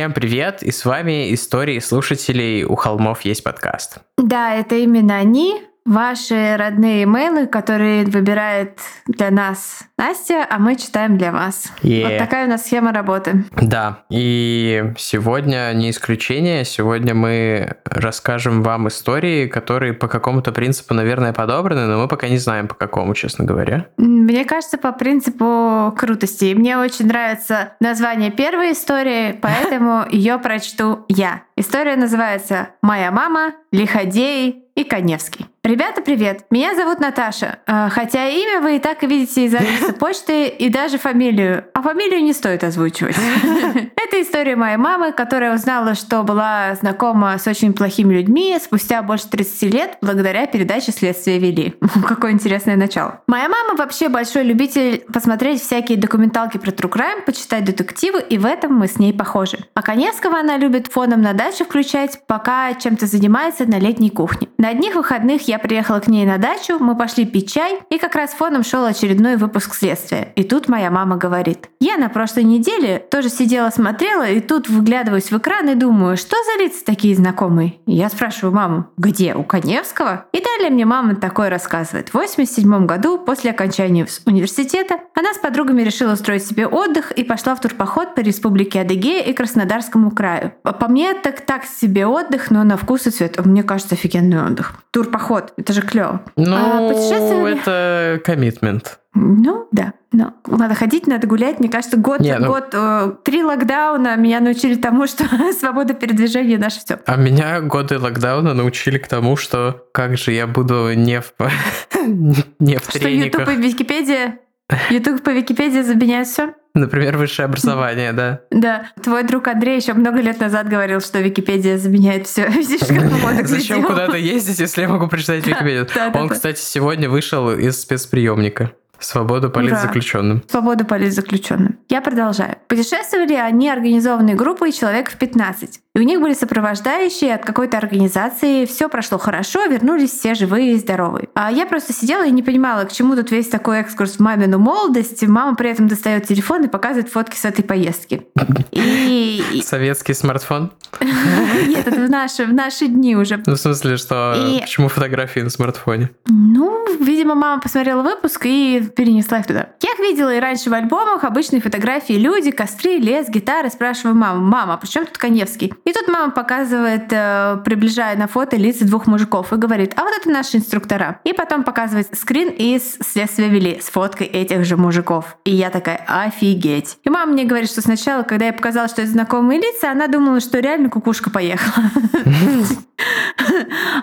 Всем привет, и с вами истории слушателей «У холмов есть подкаст». Да, это именно они, ваши родные имейлы, которые выбирает для нас Настя, а мы читаем для вас. Yeah. Вот такая у нас схема работы. Да, и сегодня не исключение. Сегодня мы расскажем вам истории, которые по какому-то принципу, наверное, подобраны, но мы пока не знаем, по какому, честно говоря. Мне кажется, по принципу крутости. Мне очень нравится название первой истории, поэтому ее прочту я. История называется «Моя мама, Лиходей и Коневский». Ребята, привет! Меня зовут Наташа, а, хотя имя вы и так видите из адреса почты и даже фамилию, а фамилию не стоит озвучивать. Это история моей мамы, которая узнала, что была знакома с очень плохими людьми спустя больше 30 лет благодаря передаче «Следствие вели». Какое интересное начало. Моя мама вообще большой любитель посмотреть всякие документалки про true crime, почитать детективы, и в этом мы с ней похожи. А Коневского она любит фоном на даче включать, пока чем-то занимается на летней кухне. На одних выходных я приехала к ней на дачу, мы пошли пить чай, и как раз фоном шел очередной выпуск следствия. И тут моя мама говорит. Я на прошлой неделе тоже сидела, смотрела, и тут выглядываюсь в экран и думаю, что за лица такие знакомые? И я спрашиваю маму, где, у Коневского? И далее мне мама такое рассказывает. В 87 году, после окончания университета, она с подругами решила устроить себе отдых и пошла в турпоход по республике Адыгея и Краснодарскому краю. По мне, так так себе отдых, но на вкус и цвет. Мне кажется, офигенный отдых. Турпоход, это же клево. Ну, а это коммитмент. Ну, да. Но надо ходить, надо гулять. Мне кажется, год, Не, ну... год э, три локдауна меня научили тому, что свобода передвижения наше все. А меня годы локдауна научили к тому, что как же я буду не в не в Что YouTube и Википедия YouTube по Википедии заменяет все? Например, высшее образование, да. Да. Твой друг Андрей еще много лет назад говорил, что Википедия заменяет все. Зачем куда-то ездить, если я могу прочитать Википедию? Он, кстати, сегодня вышел из спецприемника. Свободу политзаключенным. Свободу политзаключенным. Я продолжаю. Путешествовали они организованной группой человек в 15. И у них были сопровождающие от какой-то организации. Все прошло хорошо, вернулись все живые и здоровые. А я просто сидела и не понимала, к чему тут весь такой экскурс в мамину молодость. Мама при этом достает телефон и показывает фотки с этой поездки. И... Советский смартфон? Нет, это в наши, в наши дни уже. Ну, в смысле, что... И... Почему фотографии на смартфоне? Ну, видимо, мама посмотрела выпуск и перенесла их туда. Я их видела и раньше в альбомах, обычные фотографии, люди, костры, лес, гитары. Спрашиваю маму, мама, а при чем тут Коневский? И тут мама показывает, э, приближая на фото лица двух мужиков и говорит, а вот это наши инструктора. И потом показывает скрин из «Следствия вели» с фоткой этих же мужиков. И я такая, офигеть. И мама мне говорит, что сначала, когда я показала, что это знакомые лица, она думала, что реально кукушка поехала.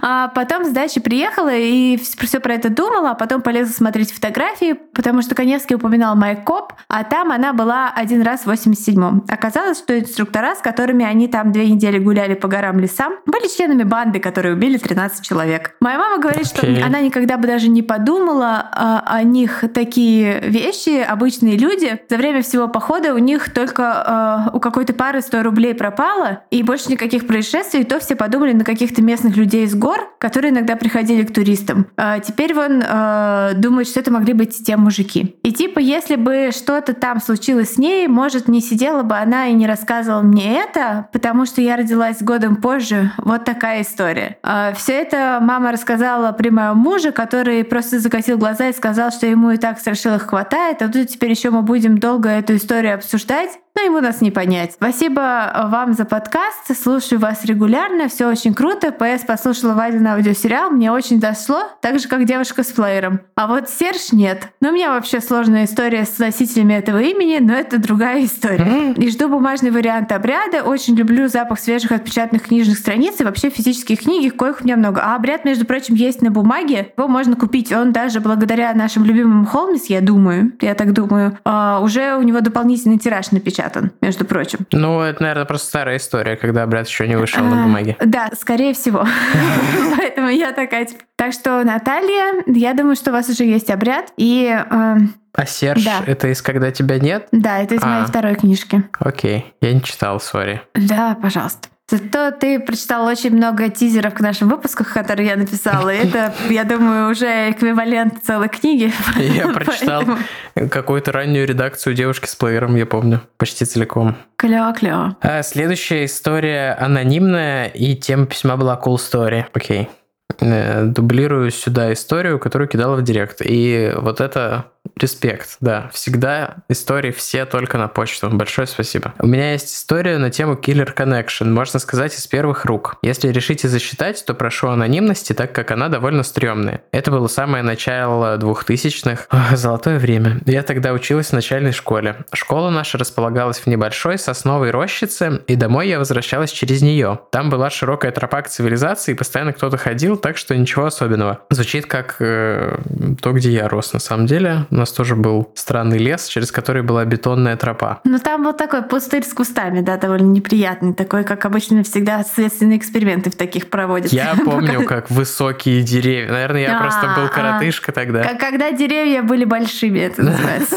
А потом с дачи приехала и все про это думала, а потом полезла смотреть фотографии, потому что Коневский упоминал Майкоп, а там она была один раз в 87-м. Оказалось, что инструктора, с которыми они там две недели гуляли по горам лесам, были членами банды, которые убили 13 человек. Моя мама говорит, okay. что она никогда бы даже не подумала а, о них такие вещи, обычные люди. За время всего похода у них только а, у какой-то пары 100 рублей пропало, и больше никаких происшествий, и то все подумали на каких-то местных людей из гор, которые иногда приходили к туристам. А теперь вон а, думает, что это могли быть те мужики. И типа, если бы что-то там случилось с ней, может, не сидела бы она и не рассказывала мне это, потому что я родилась годом позже. Вот такая история. А, Все это мама рассказала при моем муже, который просто закатил глаза и сказал, что ему и так страшилок хватает, а тут теперь еще мы будем долго эту историю обсуждать но ему нас не понять. Спасибо вам за подкаст. Слушаю вас регулярно. Все очень круто. ПС послушала Вадин аудиосериал. Мне очень дошло. Так же, как девушка с плеером. А вот Серж нет. Но у меня вообще сложная история с носителями этого имени, но это другая история. И жду бумажный вариант обряда. Очень люблю запах свежих отпечатанных книжных страниц и вообще физические книги, коих у меня много. А обряд, между прочим, есть на бумаге. Его можно купить. Он даже благодаря нашим любимым Холмис, я думаю, я так думаю, а, уже у него дополнительный тираж напечатан напечатан, между прочим. Ну, это, наверное, просто старая история, когда обряд еще не вышел на а, бумаге. Да, скорее всего. Поэтому я такая, типа... Так что, Наталья, я думаю, что у вас уже есть обряд, и... Э, а Серж, да. это из «Когда тебя нет»? Да, это из а. моей второй книжки. Окей, я не читал, сори. Да, пожалуйста. Зато ты прочитал очень много тизеров к нашим выпускам, которые я написала. И это, я думаю, уже эквивалент целой книги. Я прочитал какую-то раннюю редакцию девушки с плеером, я помню, почти целиком. Клево-клево. А следующая история анонимная, и тема письма была cool story. Окей. Э, дублирую сюда историю, которую кидала в директ. И вот это Респект, да. Всегда истории все только на почту. Большое спасибо. У меня есть история на тему Killer Connection, можно сказать, из первых рук. Если решите засчитать, то прошу анонимности, так как она довольно стрёмная. Это было самое начало 2000-х. Золотое время. Я тогда училась в начальной школе. Школа наша располагалась в небольшой сосновой рощице, и домой я возвращалась через нее. Там была широкая тропа к цивилизации, и постоянно кто-то ходил, так что ничего особенного. Звучит как э, то, где я рос на самом деле у нас тоже был странный лес, через который была бетонная тропа. Ну, там вот такой пустырь с кустами, да, довольно неприятный. Такой, как обычно всегда следственные эксперименты в таких проводят. Я помню, как высокие деревья. Наверное, я просто был а, коротышка тогда. Когда деревья были большими, это называется.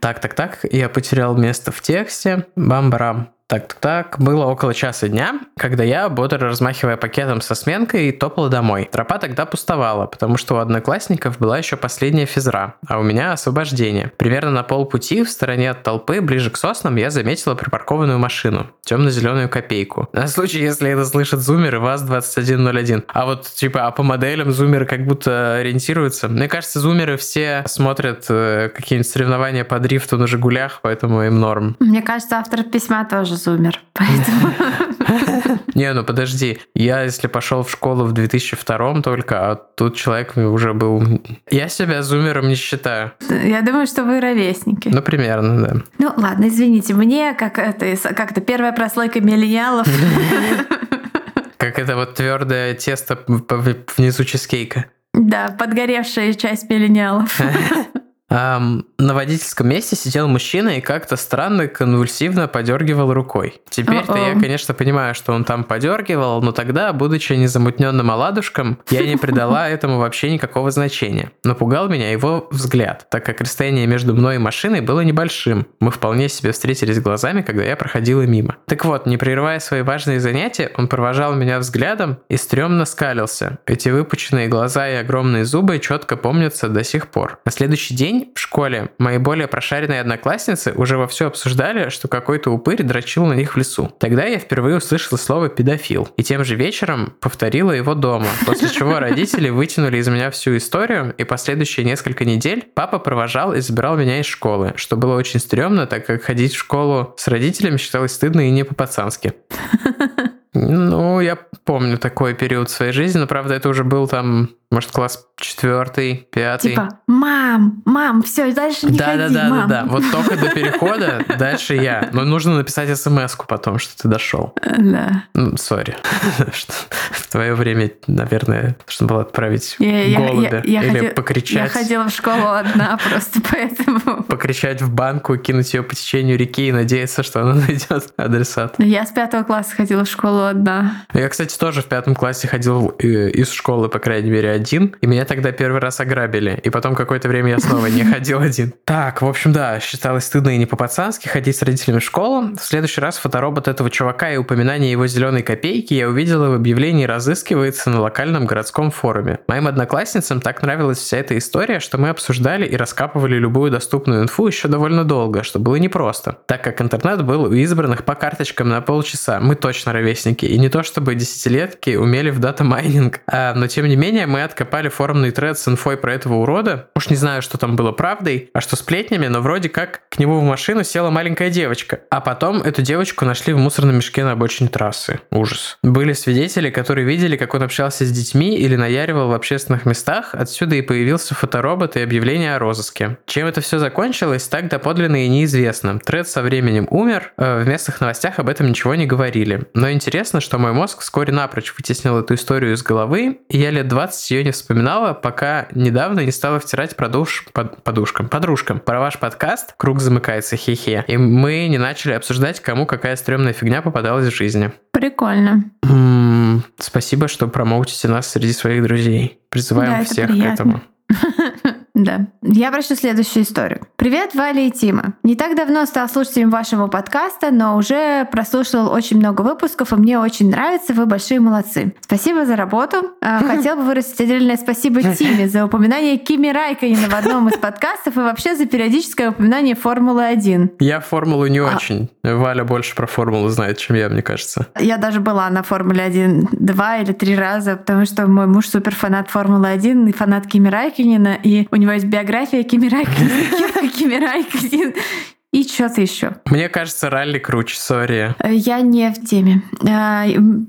Так, так, так. Я потерял место в тексте. Бам-барам. Так, так, так. Было около часа дня, когда я, бодро размахивая пакетом со сменкой, топал домой. Тропа тогда пустовала, потому что у одноклассников была еще последняя физра, а у меня освобождение. Примерно на полпути, в стороне от толпы, ближе к соснам, я заметила припаркованную машину. Темно-зеленую копейку. На случай, если это слышат зумеры, ВАЗ-2101. А вот, типа, а по моделям зумеры как будто ориентируются. Мне кажется, зумеры все смотрят э, какие-нибудь соревнования по дрифту на «Жигулях», поэтому им норм. Мне кажется, автор письма тоже зумер, поэтому... Не, ну подожди, я если пошел в школу в 2002 только, а тут человек уже был... Я себя зумером не считаю. Я думаю, что вы ровесники. Ну, примерно, да. Ну, ладно, извините, мне как это, как-то первая прослойка миллениалов. Как это вот твердое тесто внизу чизкейка. Да, подгоревшая часть миллениалов. Um, на водительском месте сидел мужчина и как-то странно конвульсивно подергивал рукой. Теперь-то я, конечно, понимаю, что он там подергивал, но тогда, будучи незамутненным оладушком, я не придала этому вообще никакого значения. Напугал меня его взгляд, так как расстояние между мной и машиной было небольшим. Мы вполне себе встретились глазами, когда я проходила мимо. Так вот, не прерывая свои важные занятия, он провожал меня взглядом и стрёмно скалился. Эти выпученные глаза и огромные зубы четко помнятся до сих пор. На следующий день в школе мои более прошаренные одноклассницы уже вовсю обсуждали, что какой-то упырь дрочил на них в лесу. Тогда я впервые услышала слово «педофил», и тем же вечером повторила его дома, после чего родители вытянули из меня всю историю, и последующие несколько недель папа провожал и забирал меня из школы, что было очень стрёмно, так как ходить в школу с родителями считалось стыдно и не по-пацански. Ну, я помню такой период своей жизни, но правда это уже был там может, класс четвертый, пятый. Типа, мам, мам, все, дальше не да, ходи, да, да, мам. да, да. Вот только до перехода, дальше я. Но нужно написать смс-ку потом, что ты дошел. Да. Ну, сори. В твое время, наверное, нужно было отправить голубя. Или покричать. Я ходила в школу одна просто, поэтому... Покричать в банку, кинуть ее по течению реки и надеяться, что она найдет адресат. Я с пятого класса ходила в школу одна. Я, кстати, тоже в пятом классе ходил э, из школы, по крайней мере, один, и меня тогда первый раз ограбили. И потом какое-то время я снова не ходил один. Так, в общем, да, считалось стыдно и не по-пацански ходить с родителями в школу. В следующий раз фоторобот этого чувака и упоминание его зеленой копейки я увидела в объявлении «Разыскивается» на локальном городском форуме. Моим одноклассницам так нравилась вся эта история, что мы обсуждали и раскапывали любую доступную инфу еще довольно долго, что было непросто, так как интернет был у избранных по карточкам на полчаса. Мы точно ровесники, и не то чтобы десятилетки умели в data mining, а, но тем не менее мы откопали форумный тред с инфой про этого урода. Уж не знаю, что там было правдой, а что сплетнями, но вроде как к нему в машину села маленькая девочка. А потом эту девочку нашли в мусорном мешке на обочине трассы. Ужас. Были свидетели, которые видели, как он общался с детьми или наяривал в общественных местах. Отсюда и появился фоторобот и объявление о розыске. Чем это все закончилось, так доподлинно и неизвестно. Тред со временем умер, э, в местных новостях об этом ничего не говорили. Но интересно, что мой мозг вскоре напрочь вытеснил эту историю из головы, и я лет 20 ее не вспоминала, пока недавно не стала втирать продуш... под... подушкам, подружкам про ваш подкаст «Круг замыкается, хе-хе». И мы не начали обсуждать, кому какая стрёмная фигня попадалась в жизни. Прикольно. М-м, спасибо, что промоутите нас среди своих друзей. Призываем да, всех к этому. Да. Я прочту следующую историю. Привет, Валя и Тима. Не так давно стал слушателем вашего подкаста, но уже прослушал очень много выпусков, и мне очень нравится. Вы большие молодцы. Спасибо за работу. А, хотел бы выразить отдельное спасибо Тиме за упоминание Кими Райканина в одном из подкастов и вообще за периодическое упоминание Формулы-1. Я формулу не а... очень. Валя больше про формулу знает, чем я, мне кажется. Я даже была на Формуле 1 два или три раза, потому что мой муж супер фанат Формулы 1 и фанат Кими Райканина, и у него есть биография Кими Райканина, Кими Райканин. И что-то еще. Мне кажется, ралли круче, сори. Я не в теме. А,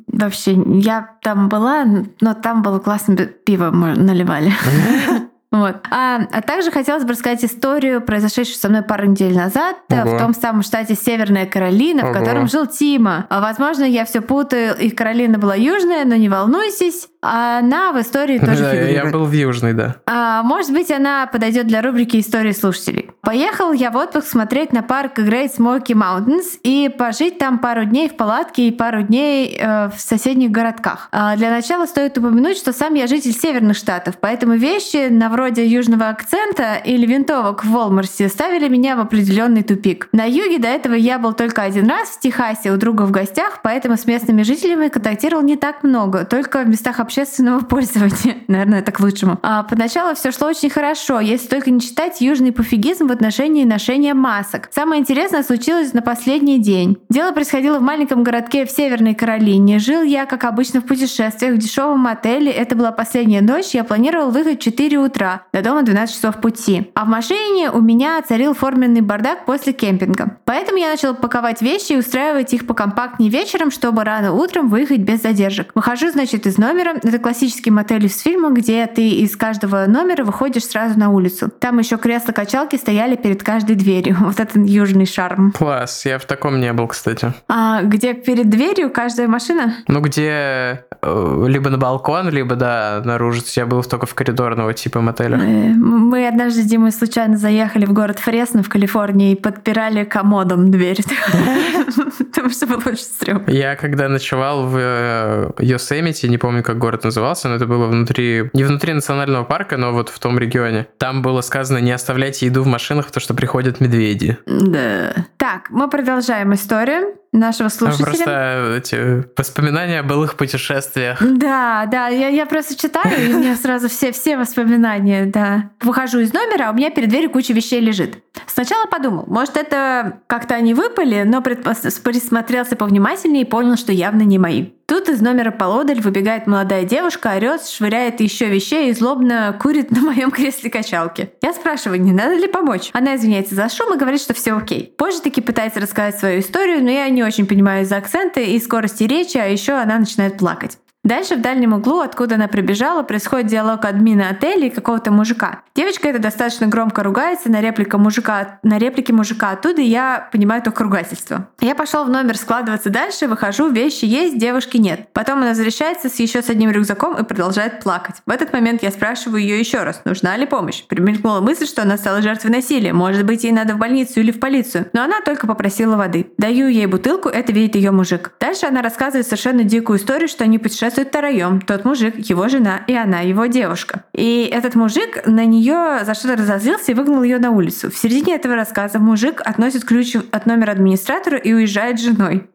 вообще, я там была, но там было классно пиво наливали. Вот. А, а также хотелось бы рассказать историю, произошедшую со мной пару недель назад э, Ого. в том самом штате Северная Каролина, Ого. в котором жил Тима. А, возможно, я все путаю, и Каролина была южная, но не волнуйтесь, она в истории тоже да, Я был в Южной, да. А, может быть, она подойдет для рубрики «Истории слушателей». Поехал я в отпуск смотреть на парк Great Smoky Mountains и пожить там пару дней в палатке и пару дней э, в соседних городках. А, для начала стоит упомянуть, что сам я житель северных штатов, поэтому вещи на вроде южного акцента или винтовок в Волмарсе ставили меня в определенный тупик. На юге до этого я был только один раз в Техасе у друга в гостях, поэтому с местными жителями контактировал не так много, только в местах общественного пользования. Наверное, это к лучшему. А поначалу все шло очень хорошо, если только не читать южный пофигизм в отношении ношения масок. Самое интересное случилось на последний день. Дело происходило в маленьком городке в Северной Каролине. Жил я, как обычно, в путешествиях в дешевом отеле. Это была последняя ночь. Я планировал выехать в 4 утра. До дома 12 часов пути. А в машине у меня царил форменный бардак после кемпинга. Поэтому я начал паковать вещи и устраивать их покомпактнее вечером, чтобы рано утром выехать без задержек. Выхожу, значит, из номера, это классический мотель из фильма, где ты из каждого номера выходишь сразу на улицу. Там еще кресла-качалки стояли перед каждой дверью. Вот это южный шарм. Класс, я в таком не был, кстати. А где перед дверью каждая машина? Ну, где э, либо на балкон, либо, да, наружу. Я был только в коридорного типа мотеля. Э, мы однажды с Димой случайно заехали в город Фресно в Калифорнии и подпирали комодом дверь. Потому что было очень стрёмно. Я когда ночевал в Йосемите, не помню, как город назывался, но это было внутри, не внутри национального парка, но вот в том регионе. Там было сказано, не оставляйте еду в машинах, потому что приходят медведи. Да. Так, мы продолжаем историю нашего слушателя. Просто эти воспоминания о былых путешествиях. Да, да, я, я просто читаю, и у меня сразу все, все воспоминания, да. Выхожу из номера, а у меня перед дверью куча вещей лежит. Сначала подумал, может, это как-то они выпали, но присмотрелся повнимательнее и понял, что явно не мои. Тут из номера полодаль выбегает молодая девушка, орет, швыряет еще вещей и злобно курит на моем кресле качалки. Я спрашиваю, не надо ли помочь? Она извиняется за шум и говорит, что все окей. Позже таки пытается рассказать свою историю, но я не очень понимаю из-за акцента и скорости речи, а еще она начинает плакать. Дальше в дальнем углу, откуда она прибежала, происходит диалог админа отеля и какого-то мужика. Девочка это достаточно громко ругается на, реплика мужика, на реплике мужика оттуда, и я понимаю только ругательство. Я пошел в номер складываться дальше, выхожу, вещи есть, девушки нет. Потом она возвращается с еще с одним рюкзаком и продолжает плакать. В этот момент я спрашиваю ее еще раз, нужна ли помощь. Примелькнула мысль, что она стала жертвой насилия, может быть ей надо в больницу или в полицию. Но она только попросила воды. Даю ей бутылку, это видит ее мужик. Дальше она рассказывает совершенно дикую историю, что они путешествуют путешествуют втроем. Тот мужик, его жена и она, его девушка. И этот мужик на нее за что-то разозлился и выгнал ее на улицу. В середине этого рассказа мужик относит ключ от номера администратору и уезжает с женой.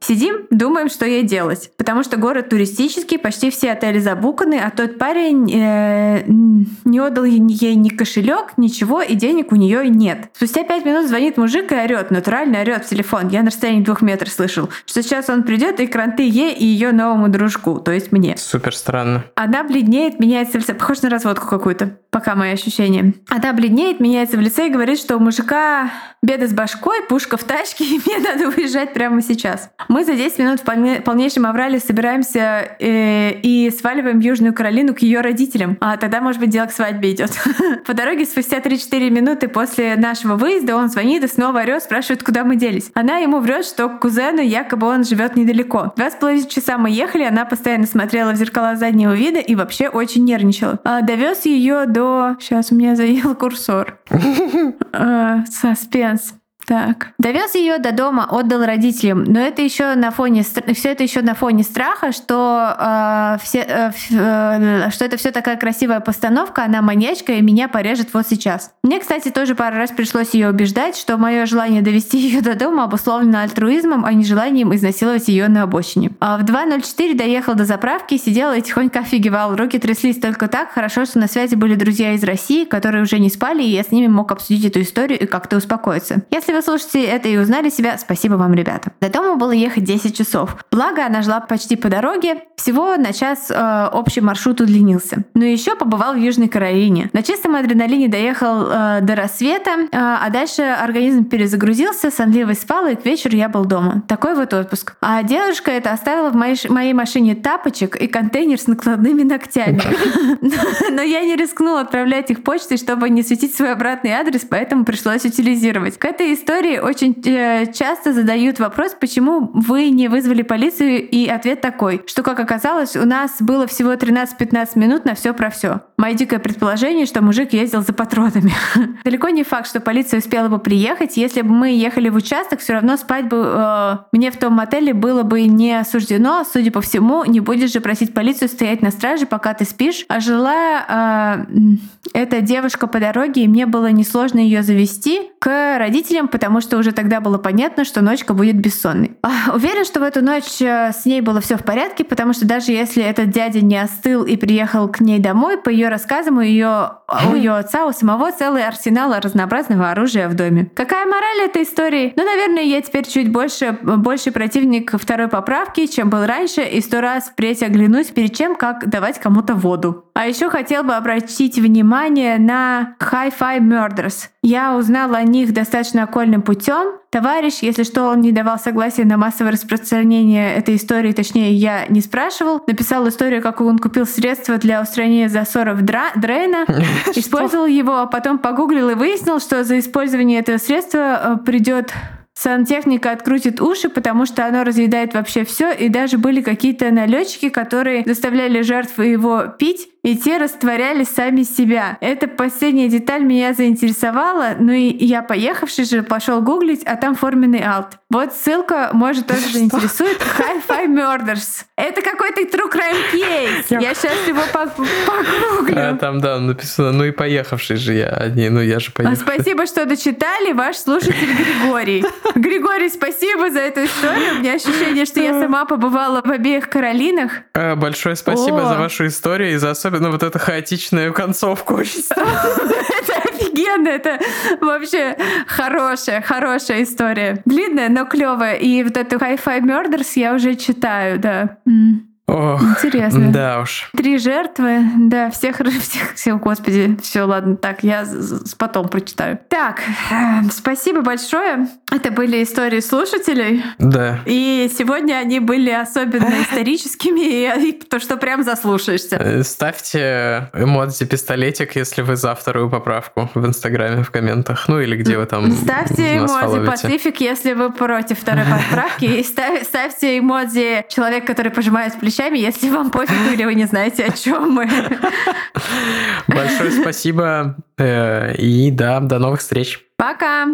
Сидим, думаем, что ей делать. Потому что город туристический, почти все отели забуканы, а тот парень э, не отдал ей ни кошелек, ничего, и денег у нее нет. Спустя пять минут звонит мужик и орет, натурально орет в телефон. Я на расстоянии двух метров слышал, что сейчас он придет и кранты ей и ее новому дружку, то есть мне. Супер странно. Она бледнеет, меняется в лице. Похоже на разводку какую-то, пока мои ощущения. Она бледнеет, меняется в лице и говорит, что у мужика беда с башкой, пушка в тачке, и мне надо уезжать прямо сейчас. Мы за 10 минут в полнейшем аврале собираемся э, и сваливаем в Южную Каролину к ее родителям. А тогда, может быть, дело к свадьбе идет. По дороге спустя 3-4 минуты после нашего выезда он звонит и снова орет, спрашивает, куда мы делись. Она ему врет, что к кузену якобы он живет недалеко. Два с половиной часа мы ехали, она постоянно смотрела в зеркала заднего вида и вообще очень нервничала. А, довез ее до... Сейчас у меня заел курсор. А, саспенс. Так. Довез ее до дома, отдал родителям, но это еще на фоне все это еще на фоне страха, что э, все, э, что это все такая красивая постановка, она маньячка и меня порежет вот сейчас. Мне, кстати, тоже пару раз пришлось ее убеждать, что мое желание довести ее до дома обусловлено альтруизмом, а не желанием изнасиловать ее на обочине. А в 2.04 доехал до заправки, сидел и тихонько офигевал. Руки тряслись только так. Хорошо, что на связи были друзья из России, которые уже не спали, и я с ними мог обсудить эту историю и как-то успокоиться. Если вы слушаете это и узнали себя, спасибо вам, ребята. До дома было ехать 10 часов. Благо, она жила почти по дороге. Всего на час э, общий маршрут удлинился. Но еще побывал в Южной Каролине. На чистом адреналине доехал э, до рассвета, э, а дальше организм перезагрузился, сонливый спал, и к вечеру я был дома. Такой вот отпуск. А девушка это оставила в моей, моей машине тапочек и контейнер с накладными ногтями. Но я не рискнула отправлять их почтой, чтобы не светить свой обратный адрес, поэтому пришлось утилизировать. К этой истории очень э, часто задают вопрос, почему вы не вызвали полицию, и ответ такой, что, как оказалось, у нас было всего 13-15 минут на все про все. Мое дикое предположение, что мужик ездил за патронами. Далеко не факт, что полиция успела бы приехать. Если бы мы ехали в участок, все равно спать бы э, мне в том мотеле было бы не осуждено. Судя по всему, не будешь же просить полицию стоять на страже, пока ты спишь. А жила э, эта девушка по дороге, и мне было несложно ее завести к родителям, потому что уже тогда было понятно, что ночка будет бессонной. А, уверен, что в эту ночь э, с ней было все в порядке, потому что даже если этот дядя не остыл и приехал к ней домой, по ее рассказам у ее, у ее отца у самого целый арсенал разнообразного оружия в доме. Какая мораль этой истории? Ну, наверное, я теперь чуть больше, больше противник второй поправки, чем был раньше, и сто раз впредь оглянусь перед чем, как давать кому-то воду. А еще хотел бы обратить внимание на Hi-Fi Murders. Я узнала о них достаточно окольным путем. Товарищ, если что, он не давал согласия на массовое распространение этой истории, точнее, я не спрашивал. Написал историю, как он купил средства для устранения засоров дра- дрейна, использовал его, а потом погуглил и выяснил, что за использование этого средства э, придет сантехника открутит уши, потому что оно разъедает вообще все, и даже были какие-то налетчики, которые заставляли жертвы его пить, и те растворяли сами себя. Эта последняя деталь меня заинтересовала, ну и я, поехавший же, пошел гуглить, а там форменный алт. Вот ссылка, может, тоже заинтересует. Hi-Fi Murders. Это какой-то true crime case. Я сейчас его погуглю. А, там, да, написано, ну и поехавший же я. Одни, ну я же поехавший. Спасибо, что дочитали. Ваш слушатель Григорий. Григорий, спасибо за эту историю. У меня ощущение, что я сама побывала в обеих Каролинах. А, большое спасибо О. за вашу историю и за особенно вот эту хаотичную концовку. Очень Это офигенно, это вообще хорошая, хорошая история. Длинная, но клевая. И вот эту Hi-Fi Murders я уже читаю, да. Ох, Интересно. Да уж. Три жертвы, да, всех, всех, всех, господи, все, ладно, так, я потом прочитаю. Так, э, спасибо большое. Это были истории слушателей. Да. И сегодня они были особенно историческими, и то, что прям заслушаешься. Э, ставьте эмодзи пистолетик, если вы за вторую поправку в Инстаграме в комментах, ну или где вы там Ставьте эмодзи Пацифик, если вы против второй поправки, и ставьте эмодзи человек, который пожимает плечи вещами, если вам пофиг или вы не знаете, о чем мы. Большое спасибо. Э, и да, до новых встреч. Пока.